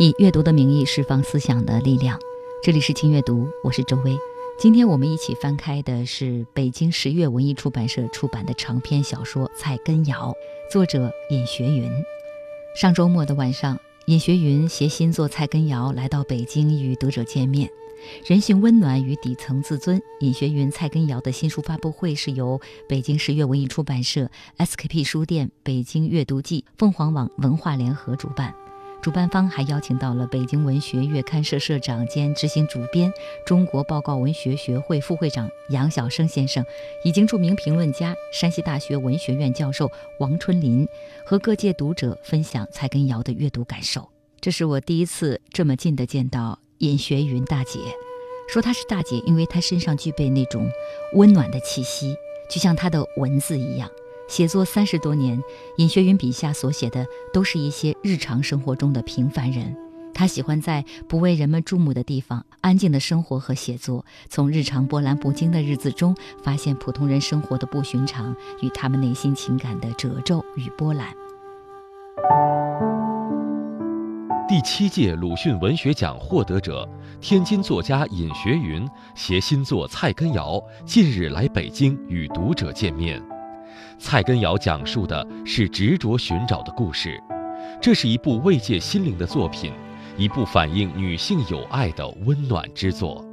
以阅读的名义释放思想的力量，这里是轻阅读，我是周薇。今天我们一起翻开的是北京十月文艺出版社出版的长篇小说《菜根瑶》，作者尹学云。上周末的晚上，尹学云携新作《菜根瑶》来到北京与读者见面。人性温暖与底层自尊，尹学云《菜根瑶》的新书发布会是由北京十月文艺出版社、SKP 书店、北京阅读季、凤凰网文化联合主办。主办方还邀请到了北京文学月刊社社长兼执行主编、中国报告文学学会副会长杨晓生先生，以及著名评论家、山西大学文学院教授王春林，和各界读者分享蔡根瑶的阅读感受。这是我第一次这么近的见到尹学云大姐，说她是大姐，因为她身上具备那种温暖的气息，就像她的文字一样。写作三十多年，尹学云笔下所写的都是一些日常生活中的平凡人。他喜欢在不为人们注目的地方安静的生活和写作，从日常波澜不惊的日子中发现普通人生活的不寻常与他们内心情感的褶皱与波澜。第七届鲁迅文学奖获得者、天津作家尹学云携新作《菜根瑶》近日来北京与读者见面。蔡根瑶讲述的是执着寻找的故事，这是一部慰藉心灵的作品，一部反映女性友爱的温暖之作。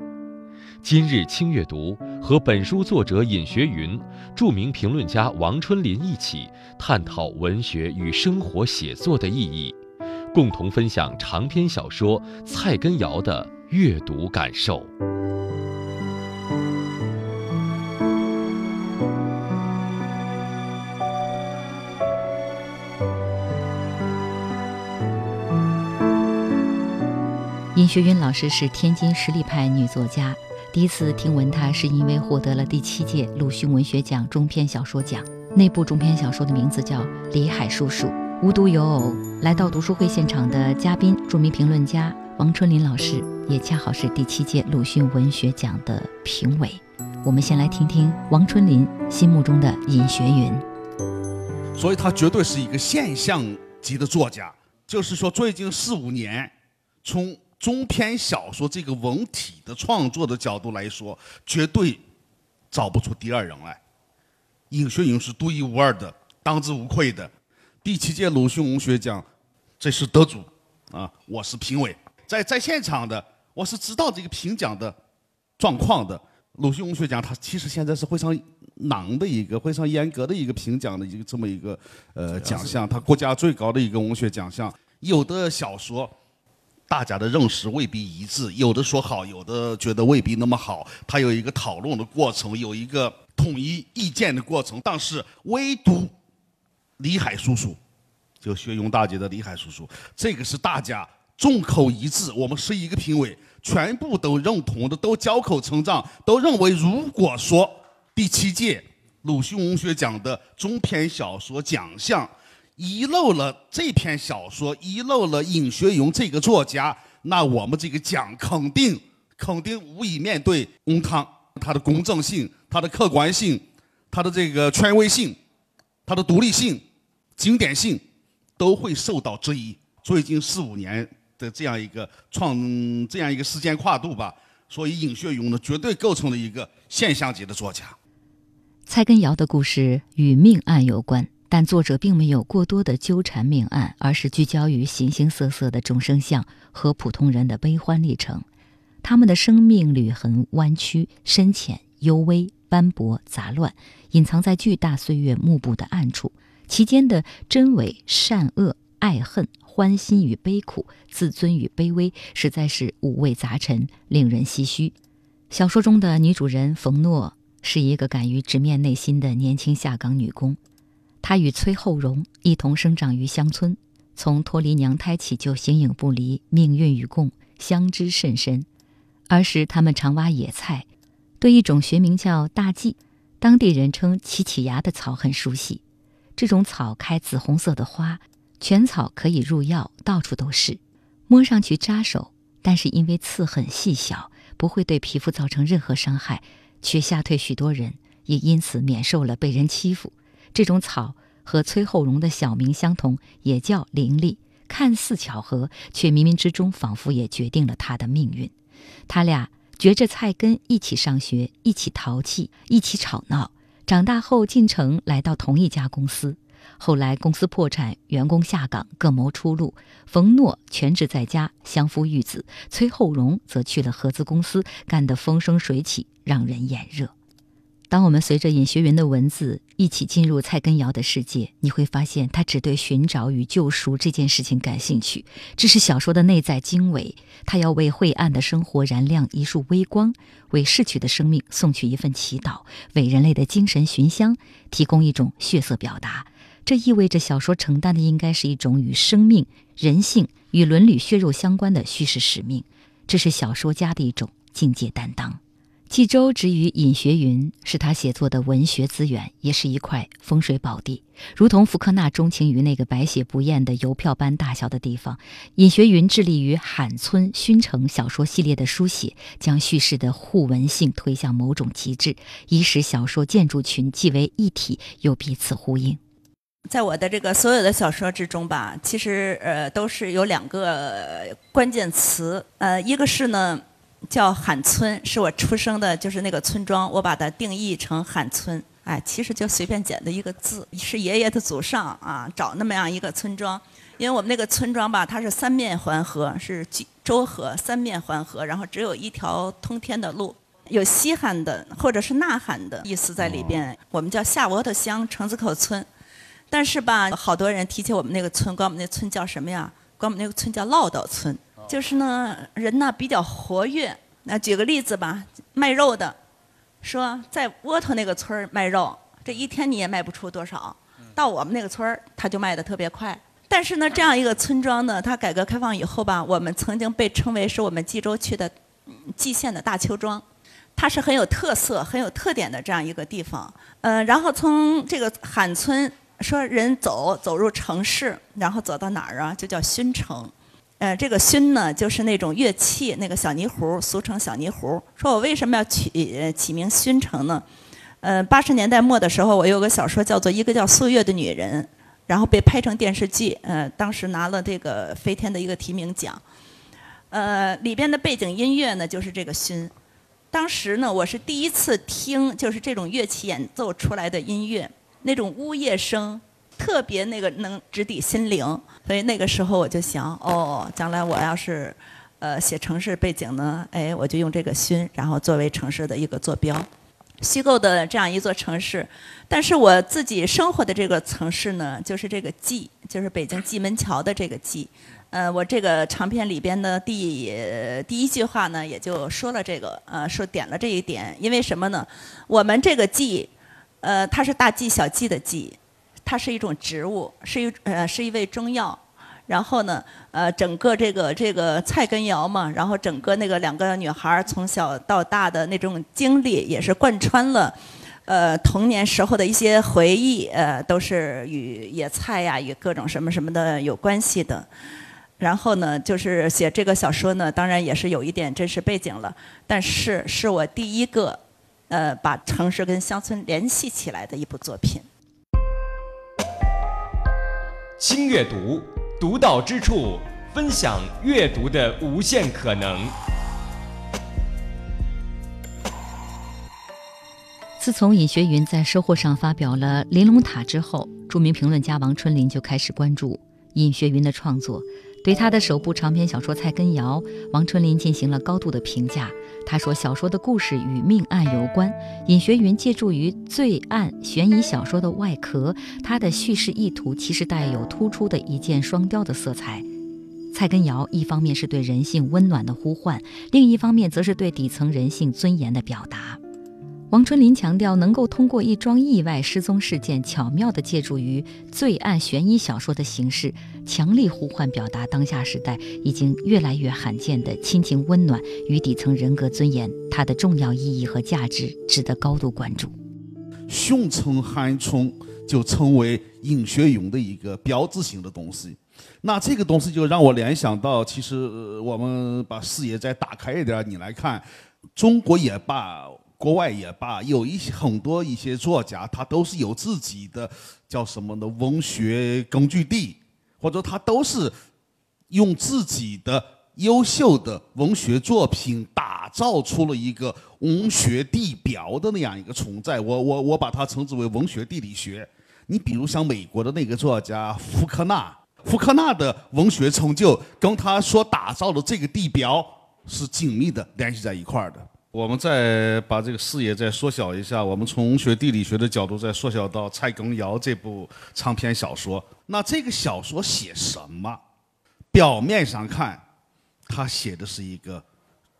今日轻阅读和本书作者尹学云、著名评论家王春林一起探讨文学与生活写作的意义，共同分享长篇小说《蔡根瑶》的阅读感受。尹学云老师是天津实力派女作家，第一次听闻她是因为获得了第七届鲁迅文学奖中篇小说奖。那部中篇小说的名字叫《李海叔叔》。无独有偶，来到读书会现场的嘉宾，著名评论家王春林老师，也恰好是第七届鲁迅文学奖的评委。我们先来听听王春林心目中的尹学云。所以，他绝对是一个现象级的作家。就是说，最近四五年，从中篇小说这个文体的创作的角度来说，绝对找不出第二人来。尹学云是独一无二的，当之无愧的。第七届鲁迅文学奖，这是得主啊！我是评委，在在现场的，我是知道这个评奖的状况的。鲁迅文学奖，它其实现在是非常难的一个、非常严格的一个评奖的一个这么一个呃奖项，它国家最高的一个文学奖项。有的小说。大家的认识未必一致，有的说好，有的觉得未必那么好。它有一个讨论的过程，有一个统一意见的过程。但是唯独李海叔叔，就学勇大姐的李海叔叔，这个是大家众口一致。我们十一个评委全部都认同的，都交口称赞，都认为，如果说第七届鲁迅文学奖的中篇小说奖项。遗漏了这篇小说，遗漏了尹学勇这个作家，那我们这个奖肯定肯定无以面对翁汤，他的公正性、他的客观性、他的这个权威性、他的独立性、经典性，都会受到质疑。最近四五年的这样一个创这样一个时间跨度吧，所以尹学勇呢，绝对构成了一个现象级的作家。蔡根瑶的故事与命案有关。但作者并没有过多的纠缠命案，而是聚焦于形形色色的众生相和普通人的悲欢历程。他们的生命履痕弯曲、深浅、幽微、斑驳、杂乱，隐藏在巨大岁月幕布的暗处。其间的真伪、善恶、爱恨、欢欣与悲苦、自尊与卑微，实在是五味杂陈，令人唏嘘。小说中的女主人冯诺是一个敢于直面内心的年轻下岗女工。他与崔厚荣一同生长于乡村，从脱离娘胎起就形影不离，命运与共，相知甚深。儿时他们常挖野菜，对一种学名叫大蓟，当地人称起起芽的草很熟悉。这种草开紫红色的花，全草可以入药，到处都是。摸上去扎手，但是因为刺很细小，不会对皮肤造成任何伤害，却吓退许多人，也因此免受了被人欺负。这种草和崔厚荣的小名相同，也叫灵力。看似巧合，却冥冥之中仿佛也决定了他的命运。他俩掘着菜根一起上学，一起淘气，一起吵闹。长大后进城，来到同一家公司。后来公司破产，员工下岗，各谋出路。冯诺全职在家，相夫育子；崔厚荣则去了合资公司，干得风生水起，让人眼热。当我们随着尹学云的文字一起进入蔡根瑶的世界，你会发现他只对寻找与救赎这件事情感兴趣，这是小说的内在经纬。他要为晦暗的生活燃亮一束微光，为逝去的生命送去一份祈祷，为人类的精神寻香提供一种血色表达。这意味着小说承担的应该是一种与生命、人性与伦理血肉相关的叙事使命，这是小说家的一种境界担当。冀州之于尹学云，是他写作的文学资源，也是一块风水宝地。如同福克纳钟情于那个白写不厌的邮票般大小的地方，尹学云致力于罕村熏城小说系列的书写，将叙事的互文性推向某种极致，以使小说建筑群既为一体又彼此呼应。在我的这个所有的小说之中吧，其实呃都是有两个关键词，呃，一个是呢。叫喊村，是我出生的，就是那个村庄，我把它定义成喊村。哎，其实就随便捡的一个字，是爷爷的祖上啊，找那么样一个村庄。因为我们那个村庄吧，它是三面环河，是周河三面环河，然后只有一条通天的路，有稀罕的或者是呐喊的意思在里边。我们叫下窝头乡城子口村，但是吧，好多人提起我们那个村，管我们那村叫什么呀？管我们那个村叫唠叨村。就是呢，人呢比较活跃。那举个例子吧，卖肉的，说在窝头那个村儿卖肉，这一天你也卖不出多少。到我们那个村儿，他就卖的特别快。但是呢，这样一个村庄呢，它改革开放以后吧，我们曾经被称为是我们冀州区的蓟县的大邱庄，它是很有特色、很有特点的这样一个地方。嗯，然后从这个喊村说人走走入城市，然后走到哪儿啊？就叫熏城。呃，这个埙呢，就是那种乐器，那个小泥壶，俗称小泥壶。说我为什么要起起名埙城呢？呃，八十年代末的时候，我有个小说叫做《一个叫素月的女人》，然后被拍成电视剧，呃，当时拿了这个飞天的一个提名奖。呃，里边的背景音乐呢，就是这个埙。当时呢，我是第一次听，就是这种乐器演奏出来的音乐，那种呜咽声。特别那个能直抵心灵，所以那个时候我就想，哦，将来我要是，呃，写城市背景呢，哎，我就用这个熏，然后作为城市的一个坐标，虚构的这样一座城市。但是我自己生活的这个城市呢，就是这个蓟，就是北京蓟门桥的这个蓟。呃，我这个长篇里边的第第一句话呢，也就说了这个，呃，说点了这一点，因为什么呢？我们这个蓟，呃，它是大蓟小蓟的蓟。它是一种植物，是一呃是一味中药。然后呢，呃，整个这个这个菜根瑶嘛，然后整个那个两个女孩从小到大的那种经历，也是贯穿了，呃，童年时候的一些回忆，呃，都是与野菜呀，与各种什么什么的有关系的。然后呢，就是写这个小说呢，当然也是有一点真实背景了，但是是我第一个，呃，把城市跟乡村联系起来的一部作品。轻阅读，独到之处，分享阅读的无限可能。自从尹学云在收获上发表了《玲珑塔》之后，著名评论家王春林就开始关注尹学云的创作。对他的首部长篇小说《菜根瑶》，王春林进行了高度的评价。他说，小说的故事与命案有关。尹学云借助于罪案悬疑小说的外壳，他的叙事意图其实带有突出的一箭双雕的色彩。蔡根尧一方面是对人性温暖的呼唤，另一方面则是对底层人性尊严的表达。王春林强调，能够通过一桩意外失踪事件，巧妙地借助于罪案悬疑小说的形式，强力呼唤表达当下时代已经越来越罕见的亲情温暖与底层人格尊严，它的重要意义和价值值得高度关注。熊称汉冲就成为尹学勇的一个标志性的东西，那这个东西就让我联想到，其实我们把视野再打开一点，你来看，中国也罢。国外也罢，有一些很多一些作家，他都是有自己的叫什么的文学根据地，或者他都是用自己的优秀的文学作品打造出了一个文学地标的那样一个存在。我我我把它称之为文学地理学。你比如像美国的那个作家福克纳，福克纳的文学成就跟他所打造的这个地标是紧密的联系在一块儿的。我们再把这个视野再缩小一下，我们从学地理学的角度再缩小到蔡根尧这部长篇小说。那这个小说写什么？表面上看，他写的是一个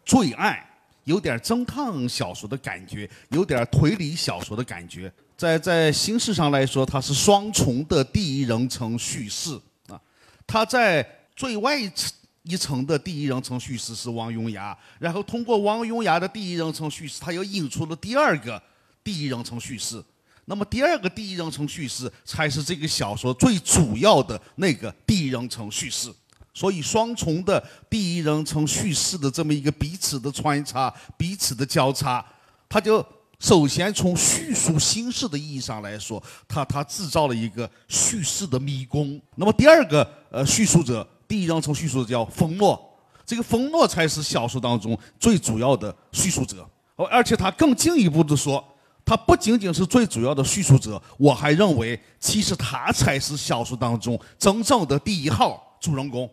罪案，有点侦探小说的感觉，有点推理小说的感觉。在在形式上来说，它是双重的第一人称叙事啊。他在最外层。一层的第一人称叙事是王永雅，然后通过王永雅的第一人称叙事，他又引出了第二个第一人称叙事。那么第二个第一人称叙事才是这个小说最主要的那个第一人称叙事。所以双重的第一人称叙事的这么一个彼此的穿插、彼此的交叉，他就首先从叙述形式的意义上来说，他他制造了一个叙事的迷宫。那么第二个呃叙述者。第一章从叙述的叫冯诺，这个冯诺才是小说当中最主要的叙述者。哦，而且他更进一步的说，他不仅仅是最主要的叙述者，我还认为，其实他才是小说当中真正的第一号主人公。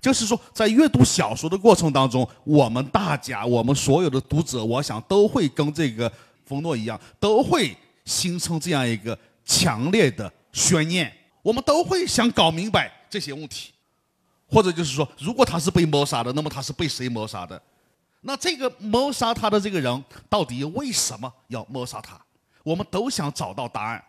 就是说，在阅读小说的过程当中，我们大家，我们所有的读者，我想都会跟这个冯诺一样，都会形成这样一个强烈的悬念，我们都会想搞明白这些问题。或者就是说，如果他是被谋杀的，那么他是被谁谋杀的？那这个谋杀他的这个人到底为什么要谋杀他？我们都想找到答案。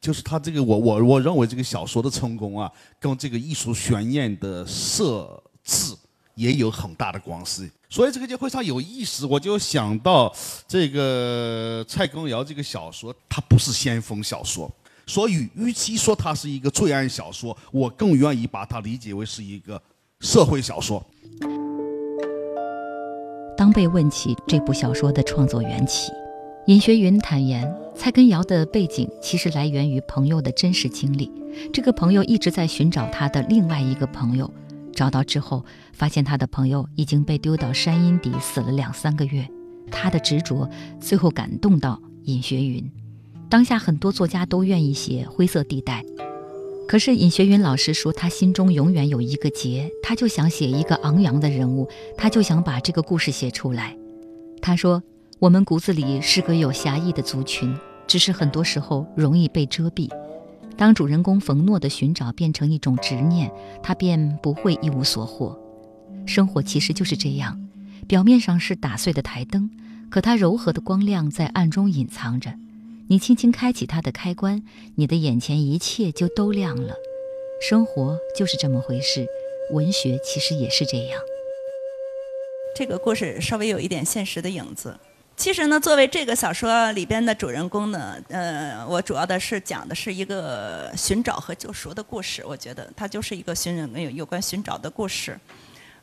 就是他这个，我我我认为这个小说的成功啊，跟这个艺术悬念的设置也有很大的关系。所以这个就非常有意思。我就想到这个蔡根尧这个小说，它不是先锋小说。所以，与其说它是一个罪案小说，我更愿意把它理解为是一个社会小说。当被问起这部小说的创作缘起，尹学云坦言，蔡根尧的背景其实来源于朋友的真实经历。这个朋友一直在寻找他的另外一个朋友，找到之后，发现他的朋友已经被丢到山阴底死了两三个月。他的执着最后感动到尹学云。当下很多作家都愿意写灰色地带，可是尹学云老师说，他心中永远有一个结，他就想写一个昂扬的人物，他就想把这个故事写出来。他说：“我们骨子里是个有侠义的族群，只是很多时候容易被遮蔽。当主人公冯诺的寻找变成一种执念，他便不会一无所获。生活其实就是这样，表面上是打碎的台灯，可它柔和的光亮在暗中隐藏着。”你轻轻开启它的开关，你的眼前一切就都亮了。生活就是这么回事，文学其实也是这样。这个故事稍微有一点现实的影子。其实呢，作为这个小说里边的主人公呢，呃，我主要的是讲的是一个寻找和救赎的故事。我觉得它就是一个寻有有关寻找的故事。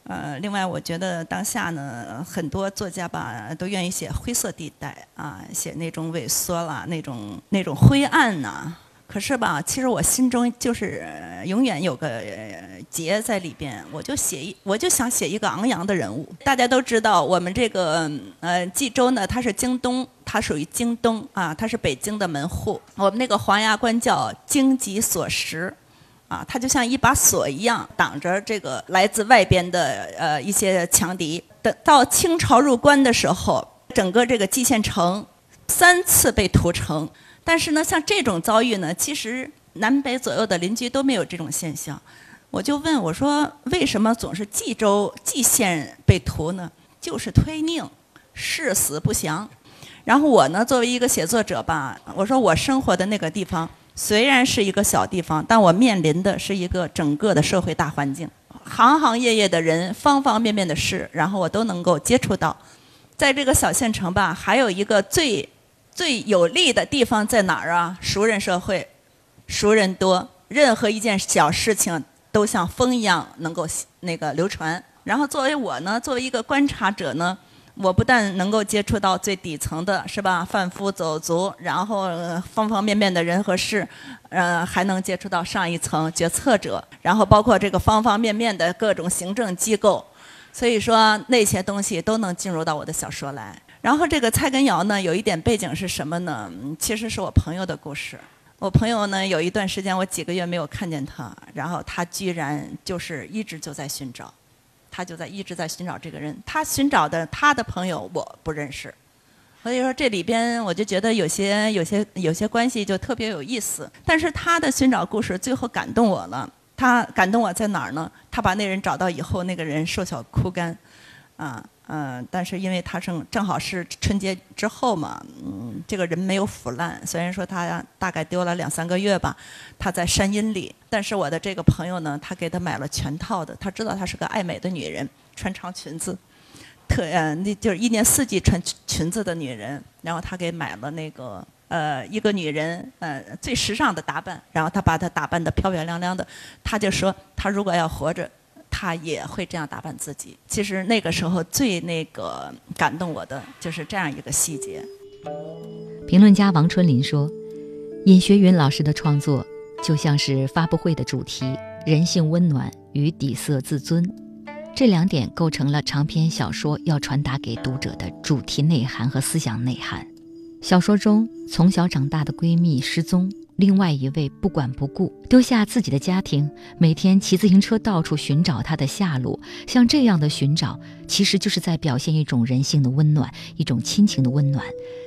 呃，另外，我觉得当下呢，很多作家吧都愿意写灰色地带啊，写那种萎缩啦，那种那种灰暗呐。可是吧，其实我心中就是永远有个结在里边，我就写一，我就想写一个昂扬的人物。大家都知道，我们这个呃冀州呢，它是京东，它属于京东啊，它是北京的门户。我们那个黄崖关叫荆棘锁石。啊，它就像一把锁一样，挡着这个来自外边的呃一些强敌。等到清朝入关的时候，整个这个蓟县城三次被屠城。但是呢，像这种遭遇呢，其实南北左右的邻居都没有这种现象。我就问我说，为什么总是冀州蓟县被屠呢？就是推宁，誓死不降。然后我呢，作为一个写作者吧，我说我生活的那个地方虽然是一个小地方，但我面临的是一个整个的社会大环境，行行业业的人，方方面面的事，然后我都能够接触到。在这个小县城吧，还有一个最最有利的地方在哪儿啊？熟人社会，熟人多，任何一件小事情都像风一样能够那个流传。然后作为我呢，作为一个观察者呢。我不但能够接触到最底层的，是吧？贩夫走卒，然后方方面面的人和事，呃，还能接触到上一层决策者，然后包括这个方方面面的各种行政机构，所以说那些东西都能进入到我的小说来。然后这个蔡根尧呢，有一点背景是什么呢？其实是我朋友的故事。我朋友呢，有一段时间我几个月没有看见他，然后他居然就是一直就在寻找。他就在一直在寻找这个人，他寻找的他的朋友我不认识，所以说这里边我就觉得有些有些有些关系就特别有意思。但是他的寻找故事最后感动我了，他感动我在哪儿呢？他把那人找到以后，那个人瘦小枯干，啊。嗯，但是因为他正正好是春节之后嘛，这个人没有腐烂。虽然说他大概丢了两三个月吧，他在山阴里。但是我的这个朋友呢，他给他买了全套的。他知道她是个爱美的女人，穿长裙子，特呃，那就是一年四季穿裙子的女人。然后他给买了那个呃一个女人呃最时尚的打扮，然后他把她打扮得漂漂亮亮的。他就说，他如果要活着。他也会这样打扮自己。其实那个时候最那个感动我的就是这样一个细节。评论家王春林说：“尹学云老师的创作就像是发布会的主题‘人性温暖与底色自尊’，这两点构成了长篇小说要传达给读者的主题内涵和思想内涵。小说中从小长大的闺蜜失踪。”另外一位不管不顾，丢下自己的家庭，每天骑自行车到处寻找他的下落。像这样的寻找，其实就是在表现一种人性的温暖，一种亲情的温暖。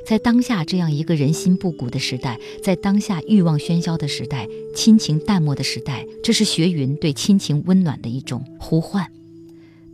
在当下这样一个人心不古的时代，在当下欲望喧嚣的时代，亲情淡漠的时代，这是学云对亲情温暖的一种呼唤。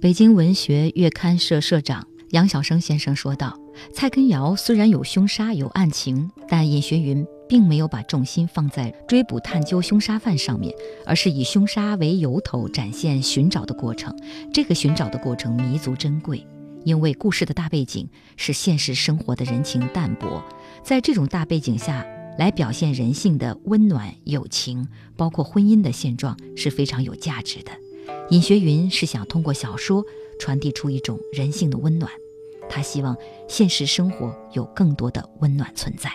北京文学月刊社社长杨晓生先生说道：“蔡根尧虽然有凶杀，有案情，但尹学云。”并没有把重心放在追捕探究凶杀犯上面，而是以凶杀为由头展现寻找的过程。这个寻找的过程弥足珍贵，因为故事的大背景是现实生活的人情淡薄，在这种大背景下来表现人性的温暖、友情，包括婚姻的现状是非常有价值的。尹学云是想通过小说传递出一种人性的温暖，他希望现实生活有更多的温暖存在。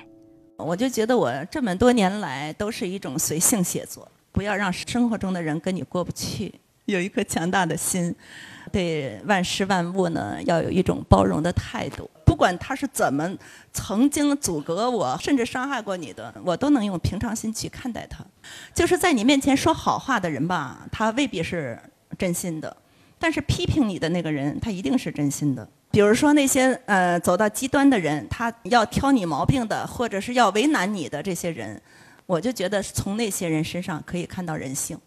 我就觉得我这么多年来都是一种随性写作，不要让生活中的人跟你过不去，有一颗强大的心，对万事万物呢要有一种包容的态度。不管他是怎么曾经阻隔我，甚至伤害过你的，我都能用平常心去看待他。就是在你面前说好话的人吧，他未必是真心的；但是批评你的那个人，他一定是真心的。比如说那些呃走到极端的人，他要挑你毛病的，或者是要为难你的这些人，我就觉得从那些人身上可以看到人性，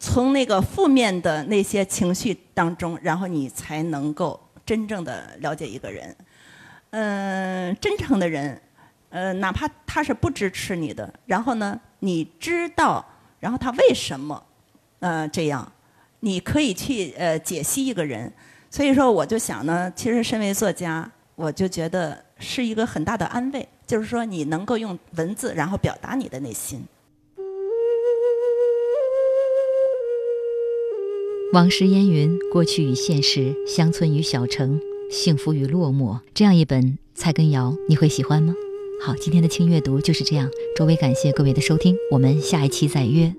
从那个负面的那些情绪当中，然后你才能够真正的了解一个人。嗯，真诚的人，呃，哪怕他是不支持你的，然后呢，你知道，然后他为什么呃这样，你可以去呃解析一个人。所以说，我就想呢，其实身为作家，我就觉得是一个很大的安慰，就是说你能够用文字，然后表达你的内心。往事烟云，过去与现实，乡村与小城，幸福与落寞，这样一本蔡根尧，你会喜欢吗？好，今天的轻阅读就是这样。周围感谢各位的收听，我们下一期再约。